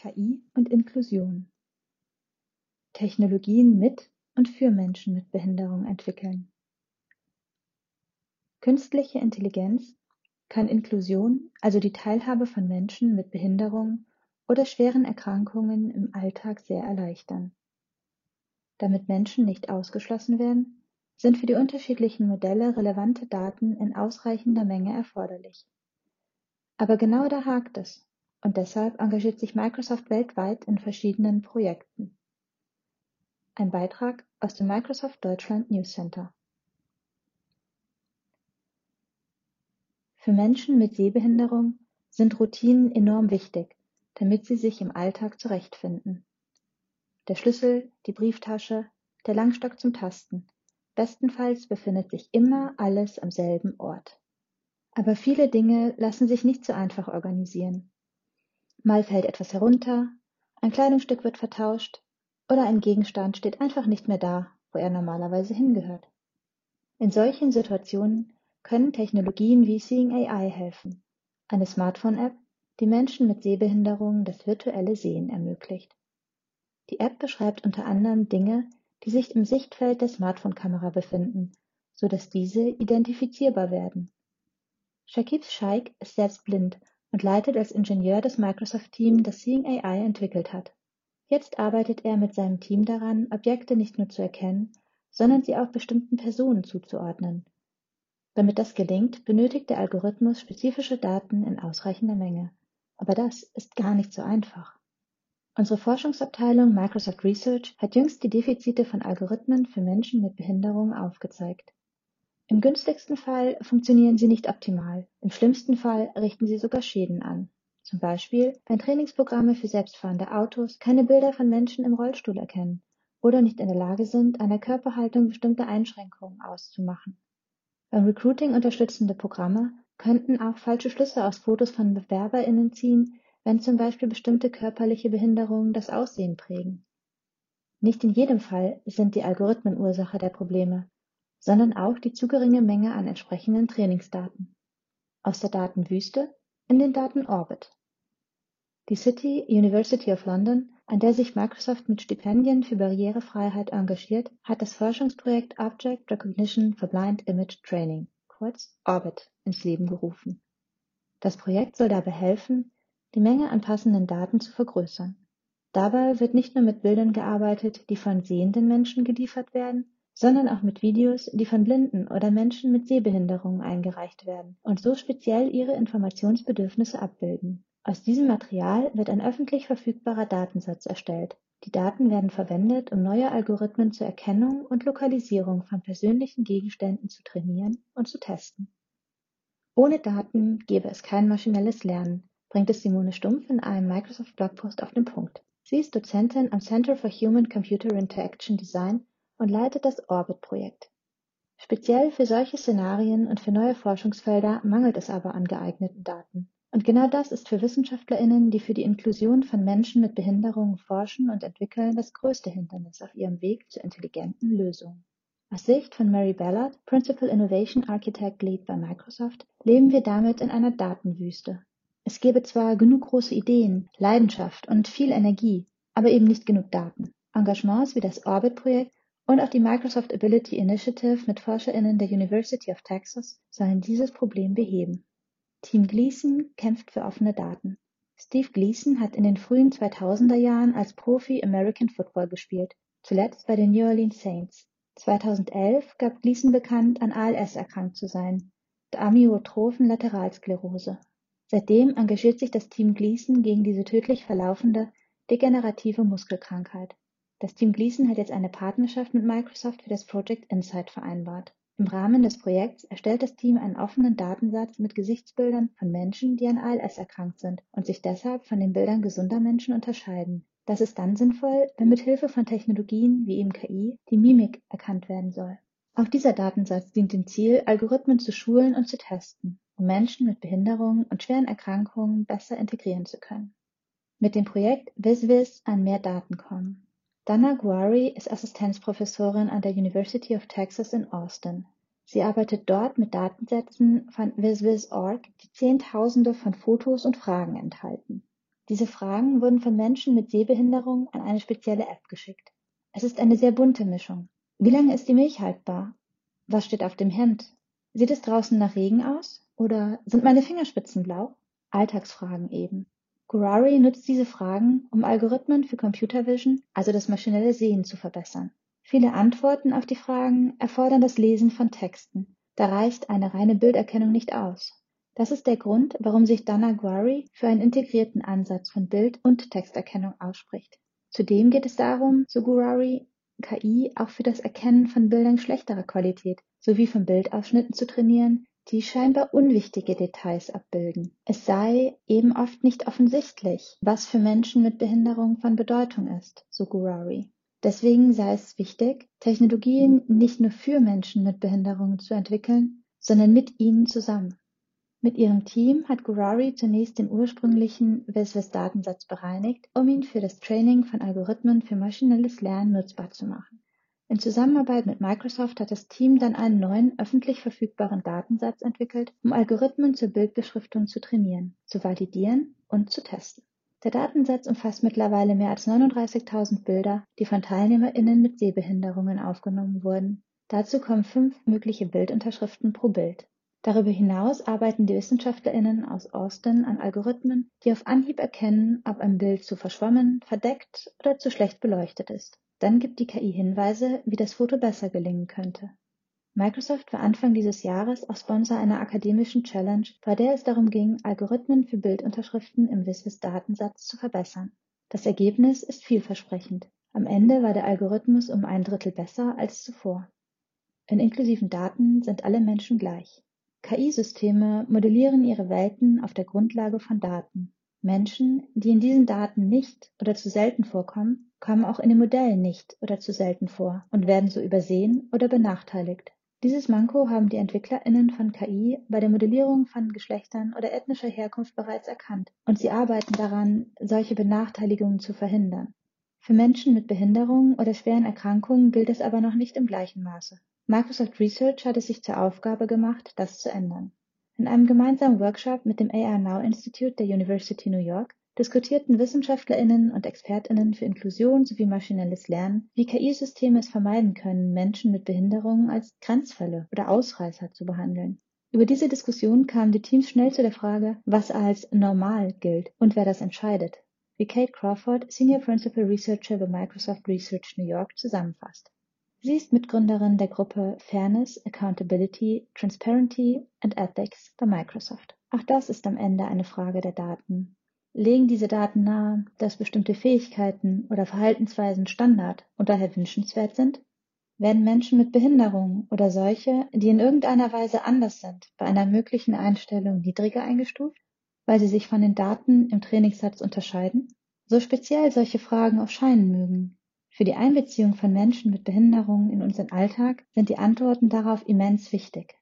KI und Inklusion. Technologien mit und für Menschen mit Behinderung entwickeln. Künstliche Intelligenz kann Inklusion, also die Teilhabe von Menschen mit Behinderung oder schweren Erkrankungen im Alltag sehr erleichtern. Damit Menschen nicht ausgeschlossen werden, sind für die unterschiedlichen Modelle relevante Daten in ausreichender Menge erforderlich. Aber genau da hakt es, und deshalb engagiert sich Microsoft weltweit in verschiedenen Projekten. Ein Beitrag aus dem Microsoft Deutschland News Center. Für Menschen mit Sehbehinderung sind Routinen enorm wichtig, damit sie sich im Alltag zurechtfinden. Der Schlüssel, die Brieftasche, der Langstock zum Tasten. Bestenfalls befindet sich immer alles am selben Ort. Aber viele Dinge lassen sich nicht so einfach organisieren. Mal fällt etwas herunter, ein Kleidungsstück wird vertauscht oder ein Gegenstand steht einfach nicht mehr da, wo er normalerweise hingehört. In solchen Situationen können Technologien wie Seeing AI helfen, eine Smartphone-App, die Menschen mit Sehbehinderungen das virtuelle Sehen ermöglicht. Die App beschreibt unter anderem Dinge, die sich im Sichtfeld der Smartphone-Kamera befinden, so dass diese identifizierbar werden. Shakib Shaikh ist selbst blind und leitet als Ingenieur das Microsoft-Team, das Seeing AI entwickelt hat. Jetzt arbeitet er mit seinem Team daran, Objekte nicht nur zu erkennen, sondern sie auch bestimmten Personen zuzuordnen. Damit das gelingt, benötigt der Algorithmus spezifische Daten in ausreichender Menge. Aber das ist gar nicht so einfach. Unsere Forschungsabteilung Microsoft Research hat jüngst die Defizite von Algorithmen für Menschen mit Behinderung aufgezeigt. Im günstigsten Fall funktionieren sie nicht optimal, im schlimmsten Fall richten sie sogar Schäden an. Zum Beispiel, wenn Trainingsprogramme für selbstfahrende Autos keine Bilder von Menschen im Rollstuhl erkennen oder nicht in der Lage sind, einer Körperhaltung bestimmte Einschränkungen auszumachen. Beim Recruiting unterstützende Programme könnten auch falsche Schlüsse aus Fotos von BewerberInnen ziehen, wenn zum Beispiel bestimmte körperliche Behinderungen das Aussehen prägen. Nicht in jedem Fall sind die Algorithmen Ursache der Probleme, sondern auch die zu geringe Menge an entsprechenden Trainingsdaten. Aus der Datenwüste in den Datenorbit. Die City University of London, an der sich Microsoft mit Stipendien für Barrierefreiheit engagiert, hat das Forschungsprojekt Object Recognition for Blind Image Training, kurz Orbit, ins Leben gerufen. Das Projekt soll dabei helfen, die Menge an passenden Daten zu vergrößern. Dabei wird nicht nur mit Bildern gearbeitet, die von sehenden Menschen geliefert werden, sondern auch mit Videos, die von Blinden oder Menschen mit Sehbehinderungen eingereicht werden und so speziell ihre Informationsbedürfnisse abbilden. Aus diesem Material wird ein öffentlich verfügbarer Datensatz erstellt. Die Daten werden verwendet, um neue Algorithmen zur Erkennung und Lokalisierung von persönlichen Gegenständen zu trainieren und zu testen. Ohne Daten gäbe es kein maschinelles Lernen, bringt es Simone Stumpf in einem Microsoft Blogpost auf den Punkt. Sie ist Dozentin am Center for Human Computer Interaction Design und leitet das Orbit-Projekt. Speziell für solche Szenarien und für neue Forschungsfelder mangelt es aber an geeigneten Daten. Und genau das ist für WissenschaftlerInnen, die für die Inklusion von Menschen mit Behinderungen forschen und entwickeln, das größte Hindernis auf ihrem Weg zu intelligenten Lösungen. Aus Sicht von Mary Ballard, Principal Innovation Architect Lead bei Microsoft, leben wir damit in einer Datenwüste. Es gäbe zwar genug große Ideen, Leidenschaft und viel Energie, aber eben nicht genug Daten. Engagements wie das Orbit-Projekt und auch die Microsoft Ability Initiative mit ForscherInnen der University of Texas sollen dieses Problem beheben. Team Gleason kämpft für offene Daten. Steve Gleason hat in den frühen 2000er Jahren als Profi American Football gespielt, zuletzt bei den New Orleans Saints. 2011 gab Gleason bekannt, an ALS erkrankt zu sein, der Amyotrophen Lateralsklerose. Seitdem engagiert sich das Team Gleason gegen diese tödlich verlaufende degenerative Muskelkrankheit. Das Team Gleason hat jetzt eine Partnerschaft mit Microsoft für das Project Insight vereinbart. Im Rahmen des Projekts erstellt das Team einen offenen Datensatz mit Gesichtsbildern von Menschen, die an ALS erkrankt sind und sich deshalb von den Bildern gesunder Menschen unterscheiden. Das ist dann sinnvoll, wenn mit Hilfe von Technologien wie eben KI die Mimik erkannt werden soll. Auch dieser Datensatz dient dem Ziel, Algorithmen zu schulen und zu testen, um Menschen mit Behinderungen und schweren Erkrankungen besser integrieren zu können. Mit dem Projekt WisWis an mehr Daten kommen. Dana Guari ist Assistenzprofessorin an der University of Texas in Austin. Sie arbeitet dort mit Datensätzen von WisWis.org, die Zehntausende von Fotos und Fragen enthalten. Diese Fragen wurden von Menschen mit Sehbehinderung an eine spezielle App geschickt. Es ist eine sehr bunte Mischung. Wie lange ist die Milch haltbar? Was steht auf dem Hemd? Sieht es draußen nach Regen aus? Oder sind meine Fingerspitzen blau? Alltagsfragen eben. Gurari nutzt diese Fragen, um Algorithmen für Computer Vision, also das maschinelle Sehen, zu verbessern. Viele Antworten auf die Fragen erfordern das Lesen von Texten. Da reicht eine reine Bilderkennung nicht aus. Das ist der Grund, warum sich Dana Gurari für einen integrierten Ansatz von Bild- und Texterkennung ausspricht. Zudem geht es darum, so Gurari, KI auch für das Erkennen von Bildern schlechterer Qualität sowie von Bildausschnitten zu trainieren, die scheinbar unwichtige Details abbilden. Es sei eben oft nicht offensichtlich, was für Menschen mit Behinderung von Bedeutung ist, so Gurari. Deswegen sei es wichtig, Technologien nicht nur für Menschen mit Behinderungen zu entwickeln, sondern mit ihnen zusammen. Mit ihrem Team hat Gurari zunächst den ursprünglichen WSWS-Datensatz bereinigt, um ihn für das Training von Algorithmen für maschinelles Lernen nutzbar zu machen. In Zusammenarbeit mit Microsoft hat das Team dann einen neuen öffentlich verfügbaren Datensatz entwickelt, um Algorithmen zur Bildbeschriftung zu trainieren, zu validieren und zu testen. Der Datensatz umfasst mittlerweile mehr als 39.000 Bilder, die von TeilnehmerInnen mit Sehbehinderungen aufgenommen wurden. Dazu kommen fünf mögliche Bildunterschriften pro Bild. Darüber hinaus arbeiten die WissenschaftlerInnen aus Austin an Algorithmen, die auf Anhieb erkennen, ob ein Bild zu verschwommen, verdeckt oder zu schlecht beleuchtet ist. Dann gibt die KI Hinweise, wie das Foto besser gelingen könnte. Microsoft war Anfang dieses Jahres auch Sponsor einer akademischen Challenge, bei der es darum ging, Algorithmen für Bildunterschriften im WSWS-Datensatz zu verbessern. Das Ergebnis ist vielversprechend. Am Ende war der Algorithmus um ein Drittel besser als zuvor. In inklusiven Daten sind alle Menschen gleich. KI-Systeme modellieren ihre Welten auf der Grundlage von Daten. Menschen, die in diesen Daten nicht oder zu selten vorkommen, kommen auch in den Modellen nicht oder zu selten vor und werden so übersehen oder benachteiligt. Dieses Manko haben die EntwicklerInnen von KI bei der Modellierung von Geschlechtern oder ethnischer Herkunft bereits erkannt und sie arbeiten daran, solche Benachteiligungen zu verhindern. Für Menschen mit Behinderungen oder schweren Erkrankungen gilt es aber noch nicht im gleichen Maße. Microsoft Research hat es sich zur Aufgabe gemacht, das zu ändern. In einem gemeinsamen Workshop mit dem AR Now Institute der University New York diskutierten WissenschaftlerInnen und ExpertInnen für Inklusion sowie maschinelles Lernen, wie KI-Systeme es vermeiden können, Menschen mit Behinderungen als Grenzfälle oder Ausreißer zu behandeln. Über diese Diskussion kamen die Teams schnell zu der Frage, was als normal gilt und wer das entscheidet, wie Kate Crawford, Senior Principal Researcher bei Microsoft Research New York, zusammenfasst. Sie ist Mitgründerin der Gruppe Fairness, Accountability, Transparency and Ethics bei Microsoft. Auch das ist am Ende eine Frage der Daten. Legen diese Daten nahe, dass bestimmte Fähigkeiten oder Verhaltensweisen Standard und daher wünschenswert sind? Werden Menschen mit Behinderungen oder solche, die in irgendeiner Weise anders sind, bei einer möglichen Einstellung niedriger eingestuft, weil sie sich von den Daten im Trainingssatz unterscheiden? So speziell solche Fragen auch scheinen mögen, für die Einbeziehung von Menschen mit Behinderungen in unseren Alltag sind die Antworten darauf immens wichtig.